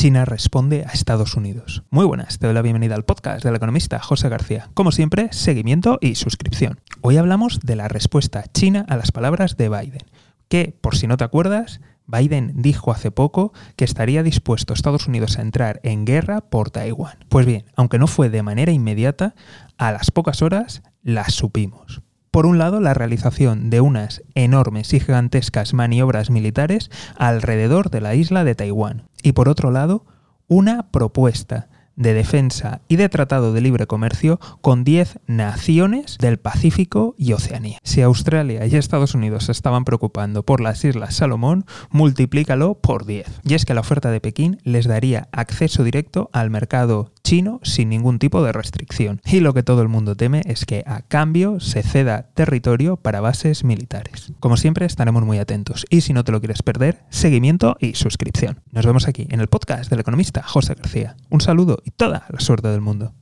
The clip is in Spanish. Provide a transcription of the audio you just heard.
China responde a Estados Unidos. Muy buenas, te doy la bienvenida al podcast del economista José García. Como siempre, seguimiento y suscripción. Hoy hablamos de la respuesta china a las palabras de Biden, que, por si no te acuerdas, Biden dijo hace poco que estaría dispuesto Estados Unidos a entrar en guerra por Taiwán. Pues bien, aunque no fue de manera inmediata, a las pocas horas las supimos. Por un lado, la realización de unas enormes y gigantescas maniobras militares alrededor de la isla de Taiwán. Y por otro lado, una propuesta de defensa y de tratado de libre comercio con 10 naciones del Pacífico y Oceanía. Si Australia y Estados Unidos se estaban preocupando por las Islas Salomón, multiplícalo por 10. Y es que la oferta de Pekín les daría acceso directo al mercado chino sin ningún tipo de restricción. Y lo que todo el mundo teme es que a cambio se ceda territorio para bases militares. Como siempre estaremos muy atentos y si no te lo quieres perder, seguimiento y suscripción. Nos vemos aquí en el podcast del economista José García. Un saludo y toda la suerte del mundo.